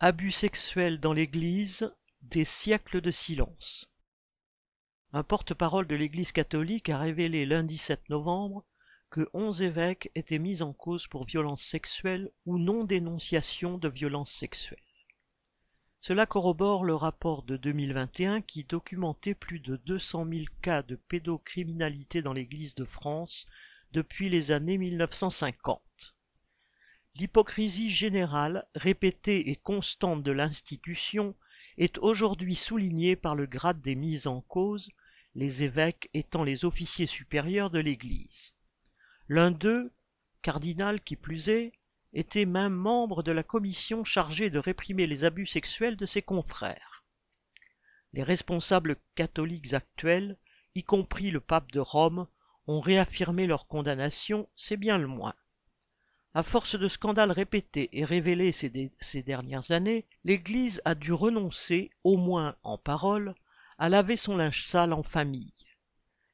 Abus sexuels dans l'Église, des siècles de silence. Un porte-parole de l'Église catholique a révélé lundi 7 novembre que onze évêques étaient mis en cause pour violences sexuelles ou non-dénonciation de violences sexuelles. Cela corrobore le rapport de 2021 qui documentait plus de 200 000 cas de pédocriminalité dans l'Église de France depuis les années 1950. L'hypocrisie générale, répétée et constante de l'institution est aujourd'hui soulignée par le grade des mises en cause, les évêques étant les officiers supérieurs de l'Église. L'un d'eux, cardinal qui plus est, était même membre de la commission chargée de réprimer les abus sexuels de ses confrères. Les responsables catholiques actuels, y compris le pape de Rome, ont réaffirmé leur condamnation, c'est bien le moins. À force de scandales répétés et révélés ces, dernières années, l'Église a dû renoncer, au moins en parole, à laver son linge sale en famille.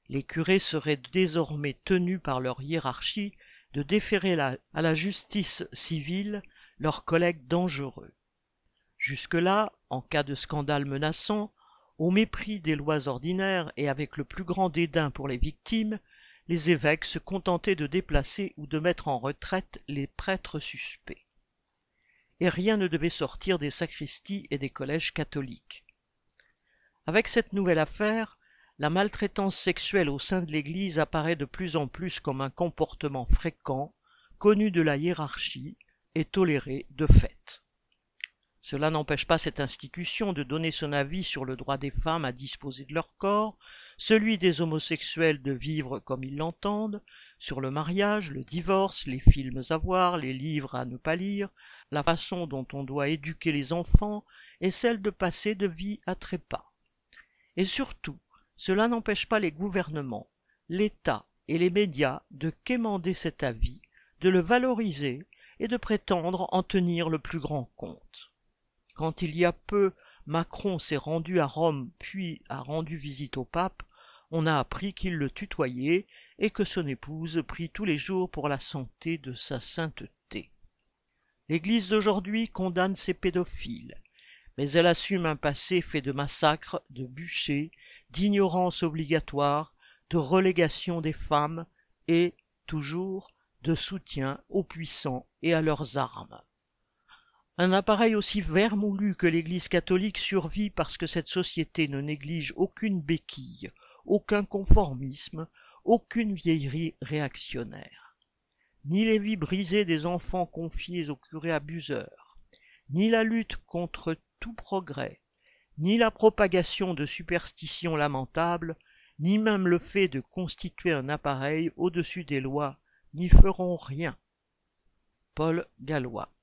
Les curés seraient désormais tenus par leur hiérarchie de déférer à la justice civile leurs collègues dangereux. Jusque-là, en cas de scandale menaçant, au mépris des lois ordinaires et avec le plus grand dédain pour les victimes, les évêques se contentaient de déplacer ou de mettre en retraite les prêtres suspects. Et rien ne devait sortir des sacristies et des collèges catholiques. Avec cette nouvelle affaire, la maltraitance sexuelle au sein de l'Église apparaît de plus en plus comme un comportement fréquent, connu de la hiérarchie et toléré de fait. Cela n'empêche pas cette institution de donner son avis sur le droit des femmes à disposer de leur corps, celui des homosexuels de vivre comme ils l'entendent, sur le mariage, le divorce, les films à voir, les livres à ne pas lire, la façon dont on doit éduquer les enfants et celle de passer de vie à trépas. Et surtout, cela n'empêche pas les gouvernements, l'État et les médias de quémander cet avis, de le valoriser et de prétendre en tenir le plus grand compte. Quand il y a peu Macron s'est rendu à Rome puis a rendu visite au pape, on a appris qu'il le tutoyait et que son épouse prie tous les jours pour la santé de sa sainteté. L'Église d'aujourd'hui condamne ces pédophiles, mais elle assume un passé fait de massacres, de bûchers, d'ignorance obligatoire, de relégation des femmes et, toujours, de soutien aux puissants et à leurs armes. Un appareil aussi vermoulu que l'Église catholique survit parce que cette société ne néglige aucune béquille, aucun conformisme, aucune vieillerie réactionnaire. Ni les vies brisées des enfants confiés aux curés abuseurs, ni la lutte contre tout progrès, ni la propagation de superstitions lamentables, ni même le fait de constituer un appareil au-dessus des lois, n'y feront rien. Paul Gallois